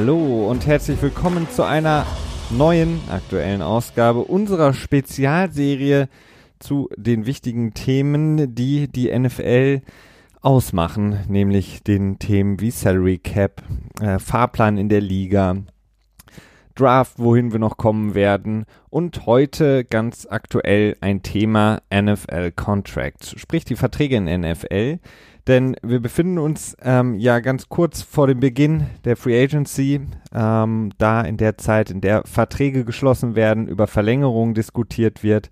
Hallo und herzlich willkommen zu einer neuen aktuellen Ausgabe unserer Spezialserie zu den wichtigen Themen, die die NFL ausmachen, nämlich den Themen wie Salary Cap, äh, Fahrplan in der Liga, Draft, wohin wir noch kommen werden und heute ganz aktuell ein Thema NFL Contracts, sprich die Verträge in NFL. Denn wir befinden uns ähm, ja ganz kurz vor dem Beginn der Free Agency, ähm, da in der Zeit, in der Verträge geschlossen werden, über Verlängerungen diskutiert wird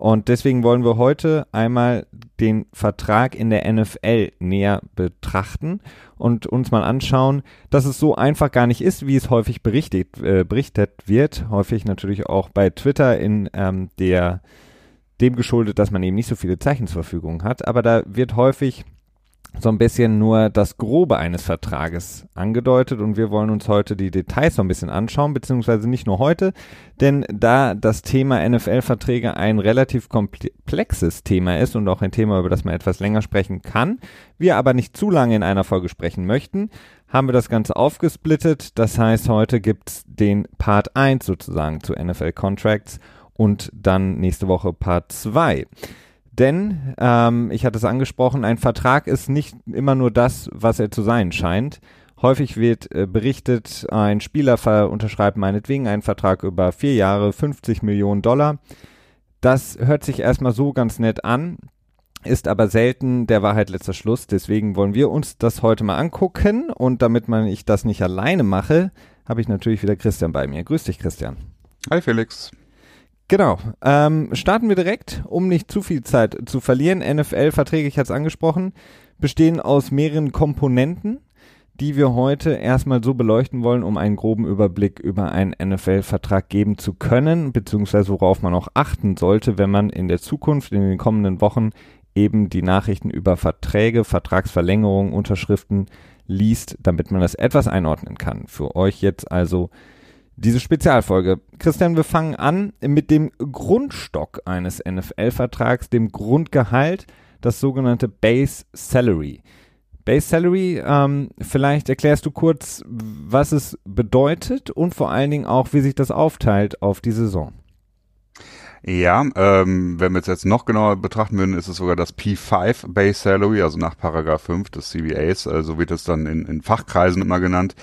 und deswegen wollen wir heute einmal den Vertrag in der NFL näher betrachten und uns mal anschauen, dass es so einfach gar nicht ist, wie es häufig berichtet, äh, berichtet wird. Häufig natürlich auch bei Twitter in ähm, der dem geschuldet, dass man eben nicht so viele Zeichen zur Verfügung hat. Aber da wird häufig so ein bisschen nur das Grobe eines Vertrages angedeutet und wir wollen uns heute die Details so ein bisschen anschauen, beziehungsweise nicht nur heute, denn da das Thema NFL-Verträge ein relativ komplexes Thema ist und auch ein Thema, über das man etwas länger sprechen kann, wir aber nicht zu lange in einer Folge sprechen möchten, haben wir das Ganze aufgesplittet. Das heißt, heute gibt's den Part 1 sozusagen zu NFL-Contracts und dann nächste Woche Part 2. Denn, ähm, ich hatte es angesprochen, ein Vertrag ist nicht immer nur das, was er zu sein scheint. Häufig wird äh, berichtet, ein Spieler unterschreibt meinetwegen einen Vertrag über vier Jahre, 50 Millionen Dollar. Das hört sich erstmal so ganz nett an, ist aber selten der Wahrheit letzter Schluss. Deswegen wollen wir uns das heute mal angucken. Und damit man ich das nicht alleine mache, habe ich natürlich wieder Christian bei mir. Grüß dich, Christian. Hi, Felix. Genau. Ähm, starten wir direkt, um nicht zu viel Zeit zu verlieren. NFL-Verträge, ich hatte es angesprochen, bestehen aus mehreren Komponenten, die wir heute erstmal so beleuchten wollen, um einen groben Überblick über einen NFL-Vertrag geben zu können, beziehungsweise worauf man auch achten sollte, wenn man in der Zukunft, in den kommenden Wochen eben die Nachrichten über Verträge, Vertragsverlängerungen, Unterschriften liest, damit man das etwas einordnen kann. Für euch jetzt also diese Spezialfolge. Christian, wir fangen an mit dem Grundstock eines NFL-Vertrags, dem Grundgehalt, das sogenannte Base Salary. Base Salary, ähm, vielleicht erklärst du kurz, was es bedeutet und vor allen Dingen auch, wie sich das aufteilt auf die Saison. Ja, ähm, wenn wir es jetzt noch genauer betrachten würden, ist es sogar das P5 Base Salary, also nach Paragraph 5 des CBAs, äh, so wird es dann in, in Fachkreisen immer genannt.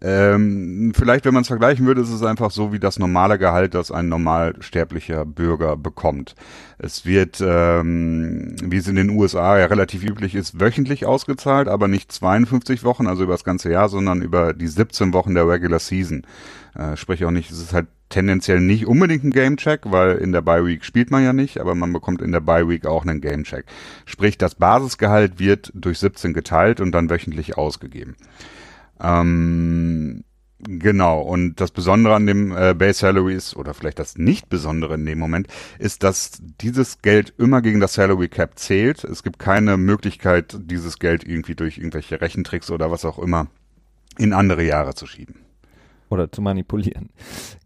Ähm, vielleicht, wenn man es vergleichen würde, ist es einfach so wie das normale Gehalt, das ein normalsterblicher Bürger bekommt. Es wird, ähm, wie es in den USA ja relativ üblich ist, wöchentlich ausgezahlt, aber nicht 52 Wochen, also über das ganze Jahr, sondern über die 17 Wochen der Regular Season. Äh, sprich auch nicht, es ist halt tendenziell nicht unbedingt ein Gamecheck, weil in der Bye Week spielt man ja nicht, aber man bekommt in der Bye Week auch einen Gamecheck. Sprich, das Basisgehalt wird durch 17 geteilt und dann wöchentlich ausgegeben. Ähm, genau, und das Besondere an dem äh, Base Salary ist, oder vielleicht das nicht Besondere in dem Moment, ist, dass dieses Geld immer gegen das Salary Cap zählt. Es gibt keine Möglichkeit, dieses Geld irgendwie durch irgendwelche Rechentricks oder was auch immer in andere Jahre zu schieben oder zu manipulieren.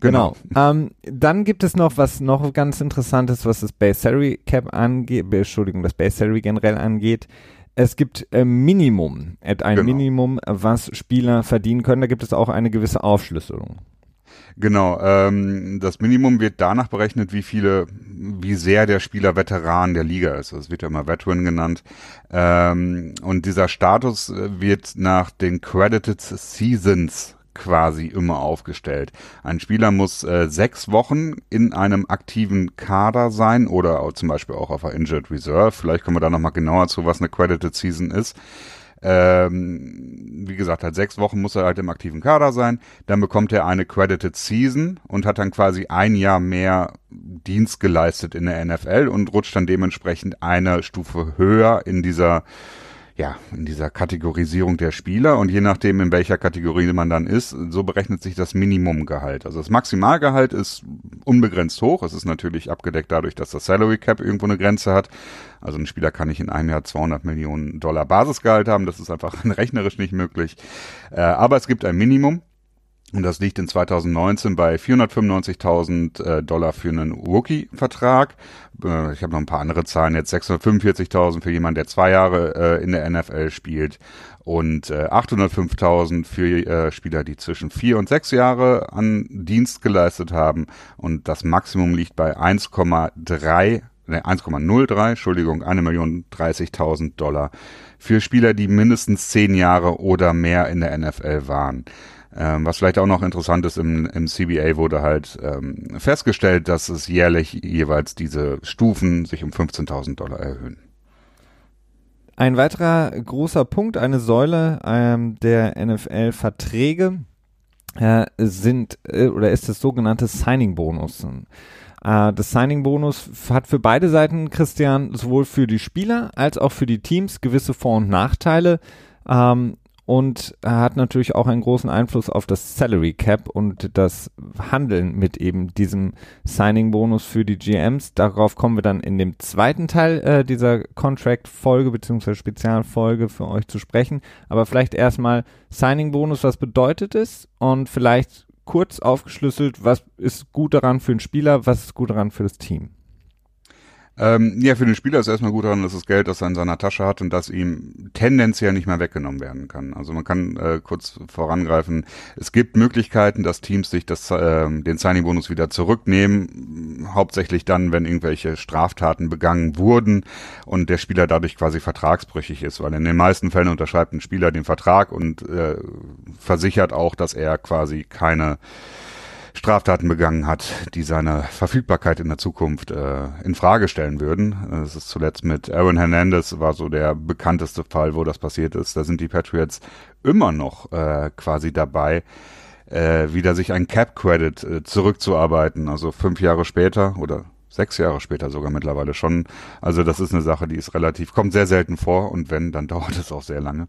Genau. genau. Ähm, dann gibt es noch was noch ganz interessantes, was das Base Salary Cap angeht, Entschuldigung, das Base Salary generell angeht. Es gibt äh, Minimum, ein genau. Minimum, was Spieler verdienen können. Da gibt es auch eine gewisse Aufschlüsselung. Genau, ähm, das Minimum wird danach berechnet, wie viele, wie sehr der Spieler Veteran der Liga ist. Das wird ja immer Veteran genannt. Ähm, und dieser Status äh, wird nach den Credited Seasons quasi immer aufgestellt. Ein Spieler muss äh, sechs Wochen in einem aktiven Kader sein oder zum Beispiel auch auf einer Injured Reserve. Vielleicht kommen wir da nochmal genauer zu, was eine Credited Season ist. Ähm, wie gesagt, halt sechs Wochen muss er halt im aktiven Kader sein. Dann bekommt er eine Credited Season und hat dann quasi ein Jahr mehr Dienst geleistet in der NFL und rutscht dann dementsprechend eine Stufe höher in dieser ja, in dieser Kategorisierung der Spieler und je nachdem, in welcher Kategorie man dann ist, so berechnet sich das Minimumgehalt. Also das Maximalgehalt ist unbegrenzt hoch. Es ist natürlich abgedeckt dadurch, dass das Salary Cap irgendwo eine Grenze hat. Also ein Spieler kann nicht in einem Jahr 200 Millionen Dollar Basisgehalt haben. Das ist einfach rechnerisch nicht möglich. Äh, aber es gibt ein Minimum. Und das liegt in 2019 bei 495.000 äh, Dollar für einen Rookie-Vertrag. Äh, ich habe noch ein paar andere Zahlen jetzt. 645.000 für jemanden, der zwei Jahre äh, in der NFL spielt und äh, 805.000 für äh, Spieler, die zwischen vier und sechs Jahre an Dienst geleistet haben. Und das Maximum liegt bei 1,3 ne, 1,03, Entschuldigung, 1.030.000 Dollar für Spieler, die mindestens zehn Jahre oder mehr in der NFL waren. Ähm, was vielleicht auch noch interessant ist, im, im CBA wurde halt ähm, festgestellt, dass es jährlich jeweils diese Stufen sich um 15.000 Dollar erhöhen. Ein weiterer großer Punkt, eine Säule ähm, der NFL-Verträge äh, sind äh, oder ist das sogenannte Signing-Bonus. Äh, das Signing-Bonus hat für beide Seiten, Christian, sowohl für die Spieler als auch für die Teams gewisse Vor- und Nachteile. Ähm, und hat natürlich auch einen großen Einfluss auf das Salary Cap und das Handeln mit eben diesem Signing-Bonus für die GMs. Darauf kommen wir dann in dem zweiten Teil äh, dieser Contract-Folge bzw. Spezialfolge für euch zu sprechen. Aber vielleicht erstmal Signing-Bonus, was bedeutet es? Und vielleicht kurz aufgeschlüsselt, was ist gut daran für den Spieler, was ist gut daran für das Team? Ähm, ja, für den Spieler ist erstmal gut daran, dass das Geld, das er in seiner Tasche hat und das ihm tendenziell nicht mehr weggenommen werden kann. Also man kann äh, kurz vorangreifen. Es gibt Möglichkeiten, dass Teams sich das, äh, den Signing-Bonus wieder zurücknehmen, hauptsächlich dann, wenn irgendwelche Straftaten begangen wurden und der Spieler dadurch quasi vertragsbrüchig ist, weil in den meisten Fällen unterschreibt ein Spieler den Vertrag und äh, versichert auch, dass er quasi keine Straftaten begangen hat, die seine Verfügbarkeit in der Zukunft äh, in Frage stellen würden. Das ist zuletzt mit Aaron Hernandez war so der bekannteste Fall, wo das passiert ist. Da sind die Patriots immer noch äh, quasi dabei, äh, wieder sich ein Cap Credit äh, zurückzuarbeiten. Also fünf Jahre später oder sechs Jahre später sogar mittlerweile schon. Also das ist eine Sache, die ist relativ, kommt sehr selten vor und wenn, dann dauert es auch sehr lange.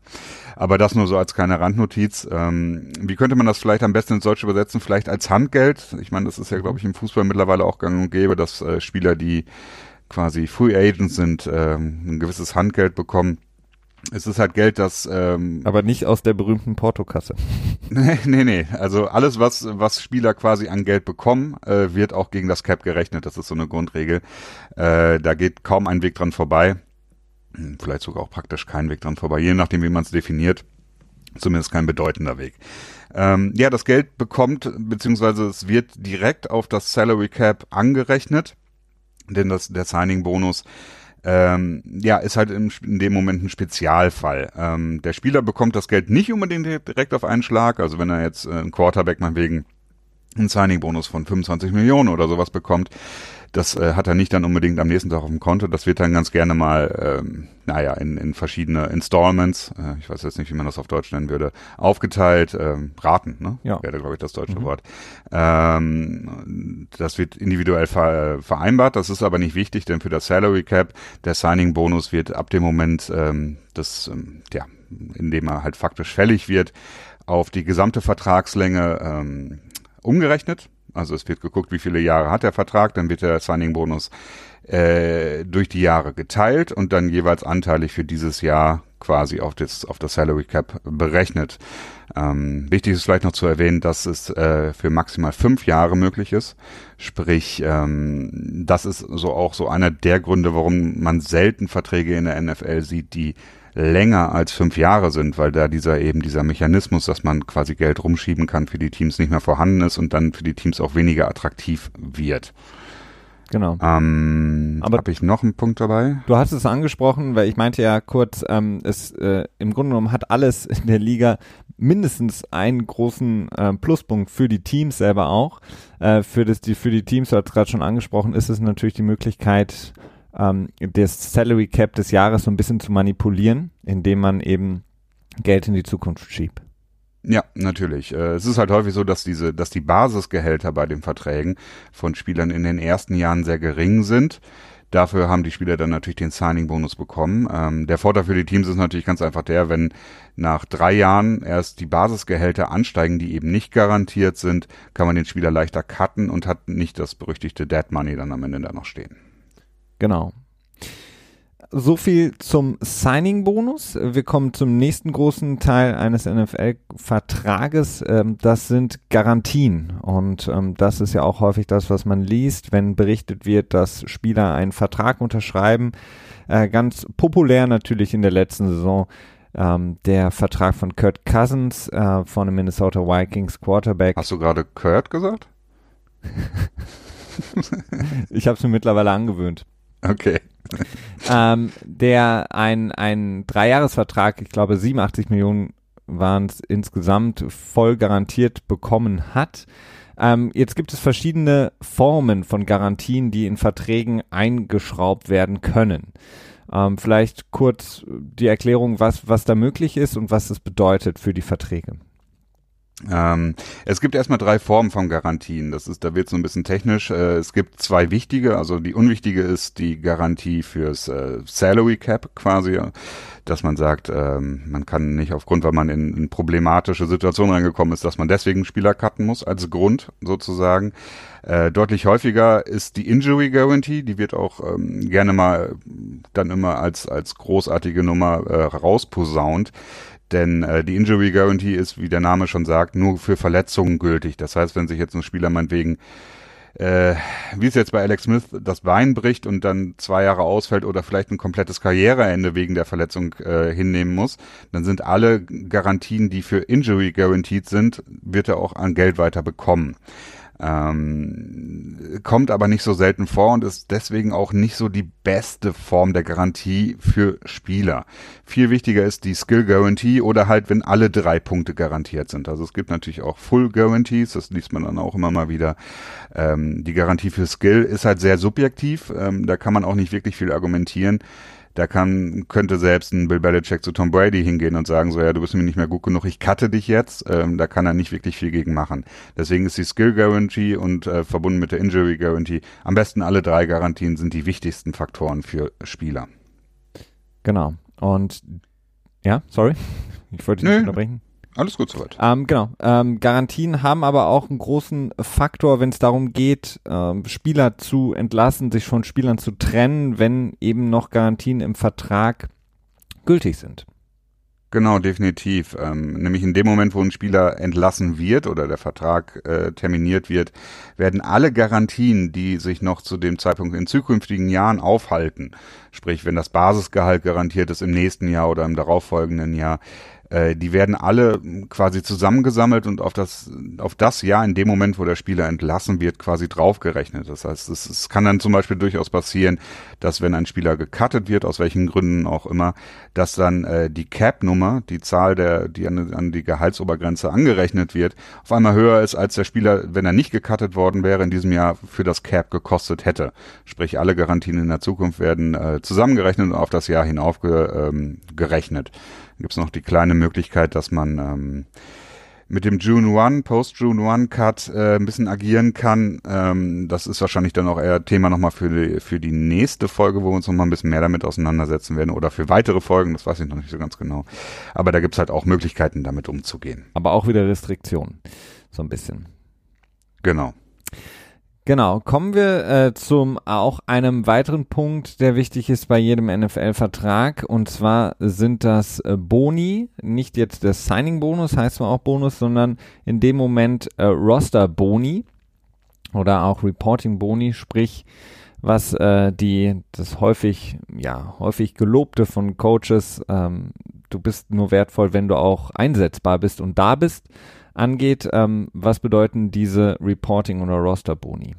Aber das nur so als kleine Randnotiz. Ähm, wie könnte man das vielleicht am besten ins Deutsche übersetzen? Vielleicht als Handgeld? Ich meine, das ist ja, glaube ich, im Fußball mittlerweile auch gang und gäbe, dass äh, Spieler, die quasi Free Agents sind, ähm, ein gewisses Handgeld bekommen. Es ist halt Geld, das ähm, aber nicht aus der berühmten Portokasse. nee, nee, nee. Also alles, was was Spieler quasi an Geld bekommen, äh, wird auch gegen das Cap gerechnet. Das ist so eine Grundregel. Äh, da geht kaum ein Weg dran vorbei. Hm, vielleicht sogar auch praktisch kein Weg dran vorbei, je nachdem, wie man es definiert. Zumindest kein bedeutender Weg. Ähm, ja, das Geld bekommt, beziehungsweise es wird direkt auf das Salary Cap angerechnet, denn das, der Signing-Bonus ähm, ja, ist halt in, in, dem Moment ein Spezialfall. Ähm, der Spieler bekommt das Geld nicht unbedingt direkt auf einen Schlag. Also wenn er jetzt äh, ein Quarterback meinetwegen einen Signing-Bonus von 25 Millionen oder sowas bekommt, das äh, hat er nicht dann unbedingt am nächsten Tag auf dem Konto. Das wird dann ganz gerne mal, ähm, naja, in, in verschiedene Installments, äh, ich weiß jetzt nicht, wie man das auf Deutsch nennen würde, aufgeteilt, ähm, Raten, ne? Ja. Wäre, glaube ich, das deutsche mhm. Wort. Ähm, das wird individuell ver vereinbart. Das ist aber nicht wichtig, denn für das Salary Cap, der Signing-Bonus wird ab dem Moment, ähm, das, ähm, ja, in dem er halt faktisch fällig wird, auf die gesamte Vertragslänge ähm, umgerechnet. Also es wird geguckt, wie viele Jahre hat der Vertrag, dann wird der Signing-Bonus äh, durch die Jahre geteilt und dann jeweils anteilig für dieses Jahr quasi auf das, auf das Salary Cap berechnet. Ähm, wichtig ist vielleicht noch zu erwähnen, dass es äh, für maximal fünf Jahre möglich ist. Sprich, ähm, das ist so auch so einer der Gründe, warum man selten Verträge in der NFL sieht, die länger als fünf Jahre sind, weil da dieser eben dieser Mechanismus, dass man quasi Geld rumschieben kann, für die Teams nicht mehr vorhanden ist und dann für die Teams auch weniger attraktiv wird. Genau. Ähm, Aber habe ich noch einen Punkt dabei? Du hast es angesprochen, weil ich meinte ja kurz, ähm, es äh, im Grunde genommen hat alles in der Liga mindestens einen großen äh, Pluspunkt für die Teams selber auch. Äh, für das die für die Teams, du hast gerade schon angesprochen, ist es natürlich die Möglichkeit ähm, das Salary Cap des Jahres so ein bisschen zu manipulieren, indem man eben Geld in die Zukunft schiebt. Ja, natürlich. Äh, es ist halt häufig so, dass diese, dass die Basisgehälter bei den Verträgen von Spielern in den ersten Jahren sehr gering sind. Dafür haben die Spieler dann natürlich den Signing-Bonus bekommen. Ähm, der Vorteil für die Teams ist natürlich ganz einfach der, wenn nach drei Jahren erst die Basisgehälter ansteigen, die eben nicht garantiert sind, kann man den Spieler leichter cutten und hat nicht das berüchtigte Dead Money dann am Ende da noch stehen. Genau. so viel zum Signing-Bonus. Wir kommen zum nächsten großen Teil eines NFL-Vertrages. Ähm, das sind Garantien. Und ähm, das ist ja auch häufig das, was man liest, wenn berichtet wird, dass Spieler einen Vertrag unterschreiben. Äh, ganz populär natürlich in der letzten Saison ähm, der Vertrag von Kurt Cousins äh, von den Minnesota Vikings Quarterback. Hast du gerade Kurt gesagt? ich habe es mir mittlerweile angewöhnt. Okay. ähm, der ein, ein Dreijahresvertrag, ich glaube 87 Millionen waren es insgesamt, voll garantiert bekommen hat. Ähm, jetzt gibt es verschiedene Formen von Garantien, die in Verträgen eingeschraubt werden können. Ähm, vielleicht kurz die Erklärung, was, was da möglich ist und was das bedeutet für die Verträge. Ähm, es gibt erstmal drei Formen von Garantien. Das ist, da wird so ein bisschen technisch. Äh, es gibt zwei wichtige. Also die unwichtige ist die Garantie fürs äh, Salary Cap quasi, dass man sagt, ähm, man kann nicht aufgrund, weil man in, in problematische Situationen reingekommen ist, dass man deswegen Spieler cutten muss als Grund sozusagen. Äh, deutlich häufiger ist die Injury Guarantee. Die wird auch ähm, gerne mal dann immer als als großartige Nummer äh, rausposaunt. Denn äh, die Injury Guarantee ist, wie der Name schon sagt, nur für Verletzungen gültig. Das heißt, wenn sich jetzt ein Spieler meinetwegen äh, wie es jetzt bei Alex Smith das Bein bricht und dann zwei Jahre ausfällt oder vielleicht ein komplettes Karriereende wegen der Verletzung äh, hinnehmen muss, dann sind alle Garantien, die für Injury guaranteed sind, wird er auch an Geld weiter bekommen. Ähm, kommt aber nicht so selten vor und ist deswegen auch nicht so die beste Form der Garantie für Spieler. Viel wichtiger ist die Skill Guarantee oder halt, wenn alle drei Punkte garantiert sind. Also es gibt natürlich auch Full Guarantees, das liest man dann auch immer mal wieder. Ähm, die Garantie für Skill ist halt sehr subjektiv, ähm, da kann man auch nicht wirklich viel argumentieren. Da kann, könnte selbst ein Bill Belichick zu Tom Brady hingehen und sagen so, ja, du bist mir nicht mehr gut genug, ich cutte dich jetzt. Ähm, da kann er nicht wirklich viel gegen machen. Deswegen ist die Skill Guarantee und äh, verbunden mit der Injury Guarantee, am besten alle drei Garantien sind die wichtigsten Faktoren für Spieler. Genau. Und ja, sorry. Ich wollte dich nicht unterbrechen. Alles gut soweit. Ähm, genau. Ähm, Garantien haben aber auch einen großen Faktor, wenn es darum geht, ähm, Spieler zu entlassen, sich von Spielern zu trennen, wenn eben noch Garantien im Vertrag gültig sind. Genau, definitiv. Ähm, nämlich in dem Moment, wo ein Spieler entlassen wird oder der Vertrag äh, terminiert wird, werden alle Garantien, die sich noch zu dem Zeitpunkt in zukünftigen Jahren aufhalten, sprich wenn das Basisgehalt garantiert ist im nächsten Jahr oder im darauffolgenden Jahr, äh, die werden alle quasi zusammengesammelt und auf das, auf das Jahr in dem Moment, wo der Spieler entlassen wird, quasi draufgerechnet. Das heißt, es, es kann dann zum Beispiel durchaus passieren, dass wenn ein Spieler gecuttet wird, aus welchen Gründen auch immer, dass dann äh, die Cap-Nummer, die Zahl der, die an, an die Gehaltsobergrenze angerechnet wird, auf einmal höher ist, als der Spieler, wenn er nicht gecuttet worden wäre, in diesem Jahr für das Cap gekostet hätte. Sprich, alle Garantien in der Zukunft werden äh, zusammengerechnet und auf das Jahr hinauf ge, ähm, gerechnet gibt es noch die kleine Möglichkeit, dass man ähm, mit dem June One, Post-June One Cut äh, ein bisschen agieren kann. Ähm, das ist wahrscheinlich dann auch eher Thema nochmal für die, für die nächste Folge, wo wir uns nochmal ein bisschen mehr damit auseinandersetzen werden oder für weitere Folgen, das weiß ich noch nicht so ganz genau. Aber da gibt's halt auch Möglichkeiten, damit umzugehen. Aber auch wieder Restriktionen, so ein bisschen. Genau. Genau, kommen wir äh, zum auch einem weiteren Punkt, der wichtig ist bei jedem NFL-Vertrag. Und zwar sind das äh, Boni, nicht jetzt der Signing-Bonus, heißt zwar auch Bonus, sondern in dem Moment äh, Roster-Boni oder auch Reporting-Boni, sprich was äh, die das häufig ja häufig gelobte von Coaches, ähm, du bist nur wertvoll, wenn du auch einsetzbar bist und da bist angeht. Ähm, was bedeuten diese Reporting- oder Roster-Boni?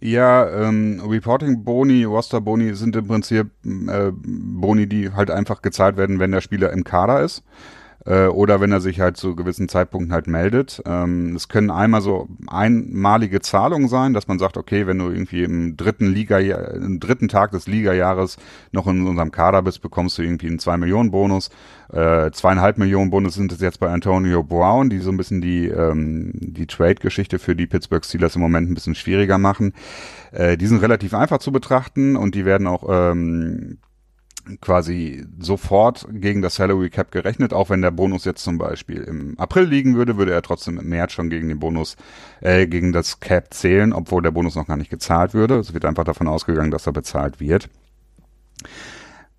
Ja, ähm, Reporting-Boni, Roster-Boni sind im Prinzip äh, Boni, die halt einfach gezahlt werden, wenn der Spieler im Kader ist äh, oder wenn er sich halt zu gewissen Zeitpunkten halt meldet. Ähm, es können einmal so einmalige Zahlungen sein, dass man sagt, okay, wenn du irgendwie im dritten Liga, im dritten Tag des Ligajahres noch in unserem Kader bist, bekommst du irgendwie einen 2 Millionen Bonus. Äh, zweieinhalb Millionen Bonus sind es jetzt bei Antonio Brown, die so ein bisschen die, ähm, die Trade-Geschichte für die Pittsburgh Steelers im Moment ein bisschen schwieriger machen. Äh, die sind relativ einfach zu betrachten und die werden auch ähm, quasi sofort gegen das Salary Cap gerechnet, auch wenn der Bonus jetzt zum Beispiel im April liegen würde, würde er trotzdem im März schon gegen den Bonus, äh, gegen das Cap zählen, obwohl der Bonus noch gar nicht gezahlt würde. Es wird einfach davon ausgegangen, dass er bezahlt wird.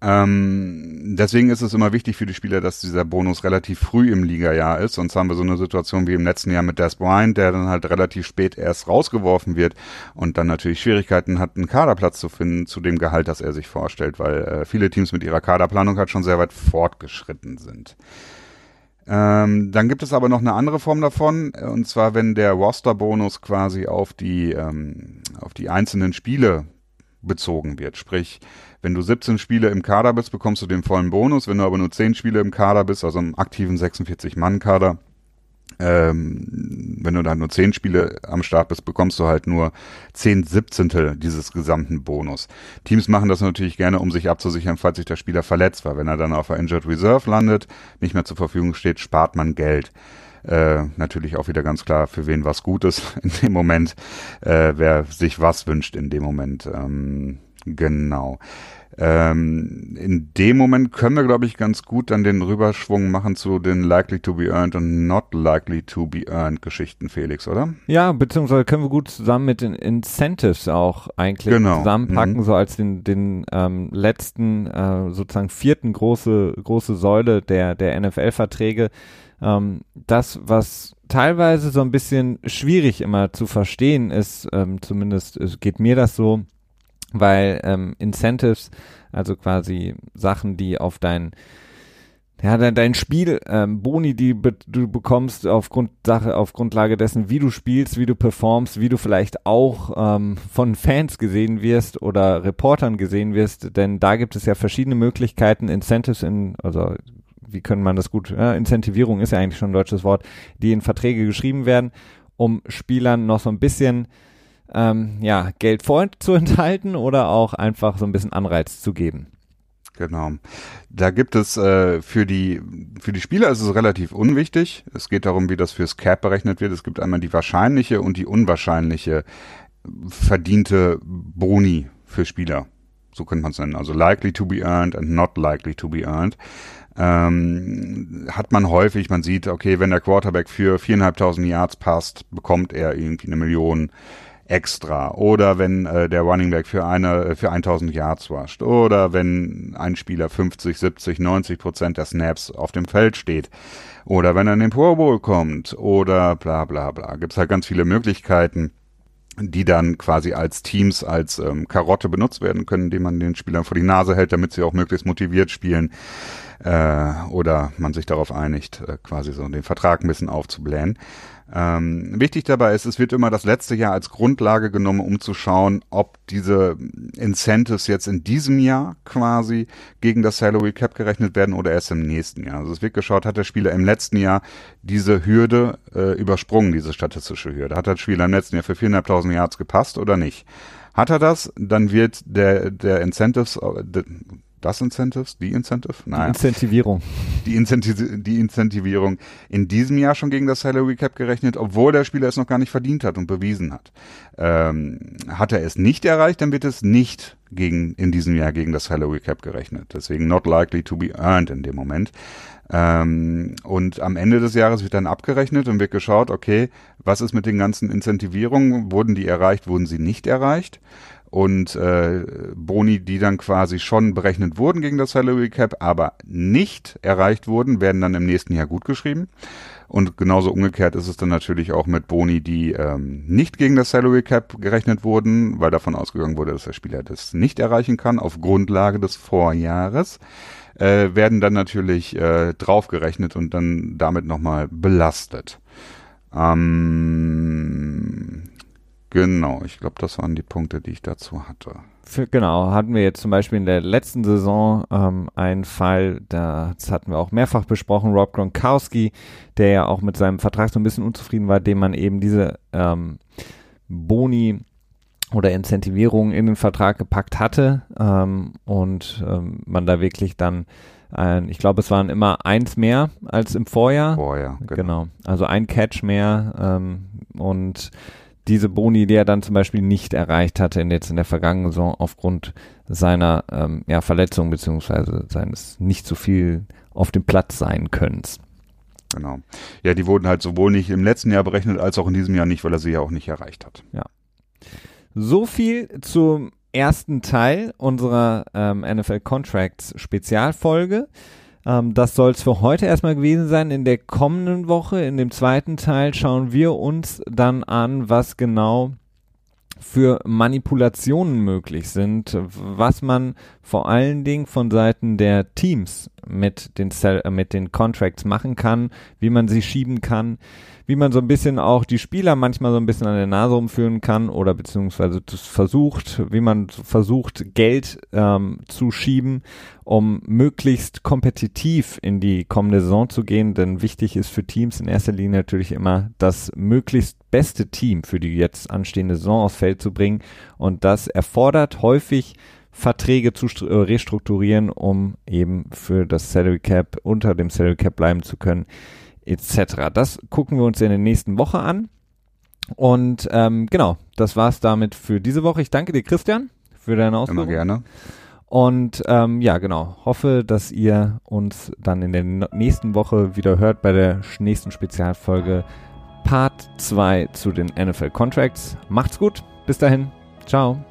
Ähm, deswegen ist es immer wichtig für die Spieler, dass dieser Bonus relativ früh im Ligajahr ist. Sonst haben wir so eine Situation wie im letzten Jahr mit Des Bryant, der dann halt relativ spät erst rausgeworfen wird und dann natürlich Schwierigkeiten hat, einen Kaderplatz zu finden zu dem Gehalt, das er sich vorstellt, weil äh, viele Teams mit ihrer Kaderplanung halt schon sehr weit fortgeschritten sind. Ähm, dann gibt es aber noch eine andere Form davon, und zwar wenn der Roster-Bonus quasi auf die, ähm, auf die einzelnen Spiele bezogen wird. Sprich, wenn du 17 Spiele im Kader bist, bekommst du den vollen Bonus. Wenn du aber nur 10 Spiele im Kader bist, also im aktiven 46-Mann-Kader, ähm, wenn du dann nur 10 Spiele am Start bist, bekommst du halt nur 10 Siebzehntel dieses gesamten Bonus. Teams machen das natürlich gerne, um sich abzusichern, falls sich der Spieler verletzt, weil wenn er dann auf der Injured Reserve landet, nicht mehr zur Verfügung steht, spart man Geld. Äh, natürlich auch wieder ganz klar, für wen was gut ist in dem Moment, äh, wer sich was wünscht in dem Moment. Ähm, genau. Ähm, in dem Moment können wir, glaube ich, ganz gut dann den Rüberschwung machen zu den likely to be earned und not likely to be earned Geschichten, Felix, oder? Ja, beziehungsweise können wir gut zusammen mit den Incentives auch eigentlich genau. zusammenpacken, mhm. so als den, den ähm, letzten, äh, sozusagen vierten große, große Säule der, der NFL-Verträge. Ähm, das, was teilweise so ein bisschen schwierig immer zu verstehen ist, ähm, zumindest geht mir das so, weil ähm, Incentives, also quasi Sachen, die auf dein ja, dein, dein Spiel, ähm, Boni, die be du bekommst aufgrund Sache, auf Grundlage dessen, wie du spielst, wie du performst, wie du vielleicht auch ähm, von Fans gesehen wirst oder Reportern gesehen wirst, denn da gibt es ja verschiedene Möglichkeiten, Incentives in, also wie können man das gut, äh, Incentivierung ist ja eigentlich schon ein deutsches Wort, die in Verträge geschrieben werden, um Spielern noch so ein bisschen ähm, ja, Geld vorzuenthalten oder auch einfach so ein bisschen Anreiz zu geben. Genau. Da gibt es äh, für die für die Spieler ist es relativ unwichtig. Es geht darum, wie das fürs Cap berechnet wird. Es gibt einmal die wahrscheinliche und die unwahrscheinliche verdiente Boni für Spieler. So könnte man es nennen. Also likely to be earned and not likely to be earned. Ähm, hat man häufig, man sieht, okay, wenn der Quarterback für viereinhalbtausend Yards passt, bekommt er irgendwie eine Million extra. Oder wenn äh, der Running Back für eine äh, für 1000 Yards rusht. Oder wenn ein Spieler 50, 70, 90 Prozent der Snaps auf dem Feld steht. Oder wenn er in den Pro Bowl kommt. Oder bla bla bla. Gibt es halt ganz viele Möglichkeiten die dann quasi als Teams, als ähm, Karotte benutzt werden können, indem man den Spielern vor die Nase hält, damit sie auch möglichst motiviert spielen äh, oder man sich darauf einigt, äh, quasi so den Vertrag ein bisschen aufzublähen. Ähm, wichtig dabei ist, es wird immer das letzte Jahr als Grundlage genommen, um zu schauen, ob diese Incentives jetzt in diesem Jahr quasi gegen das Salary Cap gerechnet werden oder erst im nächsten Jahr. Also es wird geschaut, hat der Spieler im letzten Jahr diese Hürde äh, übersprungen, diese statistische Hürde. Hat der Spieler im letzten Jahr für 4.500 Yards gepasst oder nicht? Hat er das, dann wird der, der Incentives, äh, das Incentives, die Incentive? Naja. Die Incentivierung. Die, Incenti die Incentivierung in diesem Jahr schon gegen das Salary Cap gerechnet, obwohl der Spieler es noch gar nicht verdient hat und bewiesen hat. Ähm, hat er es nicht erreicht, dann wird es nicht gegen, in diesem Jahr gegen das Salary Cap gerechnet. Deswegen not likely to be earned in dem Moment. Ähm, und am Ende des Jahres wird dann abgerechnet und wird geschaut, okay, was ist mit den ganzen Incentivierungen? Wurden die erreicht, wurden sie nicht erreicht? Und äh, Boni, die dann quasi schon berechnet wurden gegen das Salary Cap, aber nicht erreicht wurden, werden dann im nächsten Jahr gutgeschrieben. Und genauso umgekehrt ist es dann natürlich auch mit Boni, die ähm, nicht gegen das Salary Cap gerechnet wurden, weil davon ausgegangen wurde, dass der Spieler das nicht erreichen kann auf Grundlage des Vorjahres, äh, werden dann natürlich äh, draufgerechnet und dann damit nochmal belastet. Ähm, Genau, ich glaube, das waren die Punkte, die ich dazu hatte. Für, genau, hatten wir jetzt zum Beispiel in der letzten Saison ähm, einen Fall, das hatten wir auch mehrfach besprochen, Rob Gronkowski, der ja auch mit seinem Vertrag so ein bisschen unzufrieden war, dem man eben diese ähm, Boni oder Incentivierung in den Vertrag gepackt hatte ähm, und ähm, man da wirklich dann ein, ich glaube, es waren immer eins mehr als im Vorjahr. Vorjahr, genau. genau. Also ein Catch mehr ähm, und diese Boni, die er dann zum Beispiel nicht erreicht hatte in jetzt in der vergangenen Saison aufgrund seiner ähm, ja, Verletzung beziehungsweise seines nicht so viel auf dem Platz sein Könnens. Genau. Ja, die wurden halt sowohl nicht im letzten Jahr berechnet als auch in diesem Jahr nicht, weil er sie ja auch nicht erreicht hat. Ja. So viel zum ersten Teil unserer ähm, NFL Contracts Spezialfolge. Ähm, das soll es für heute erstmal gewesen sein. In der kommenden Woche, in dem zweiten Teil, schauen wir uns dann an, was genau für Manipulationen möglich sind, was man vor allen Dingen von Seiten der Teams mit den, Cell, äh, mit den Contracts machen kann, wie man sie schieben kann, wie man so ein bisschen auch die Spieler manchmal so ein bisschen an der Nase rumführen kann oder beziehungsweise versucht, wie man versucht, Geld ähm, zu schieben, um möglichst kompetitiv in die kommende Saison zu gehen. Denn wichtig ist für Teams in erster Linie natürlich immer, das möglichst beste Team für die jetzt anstehende Saison aufs Feld zu bringen. Und das erfordert häufig Verträge zu äh, restrukturieren, um eben für das Salary Cap unter dem Salary Cap bleiben zu können etc. Das gucken wir uns in der nächsten Woche an. Und ähm, genau, das war's damit für diese Woche. Ich danke dir, Christian, für deine Ausführungen. Immer gerne. Und ähm, ja, genau, hoffe, dass ihr uns dann in der nächsten Woche wieder hört bei der nächsten Spezialfolge Part 2 zu den NFL Contracts. Macht's gut, bis dahin, ciao.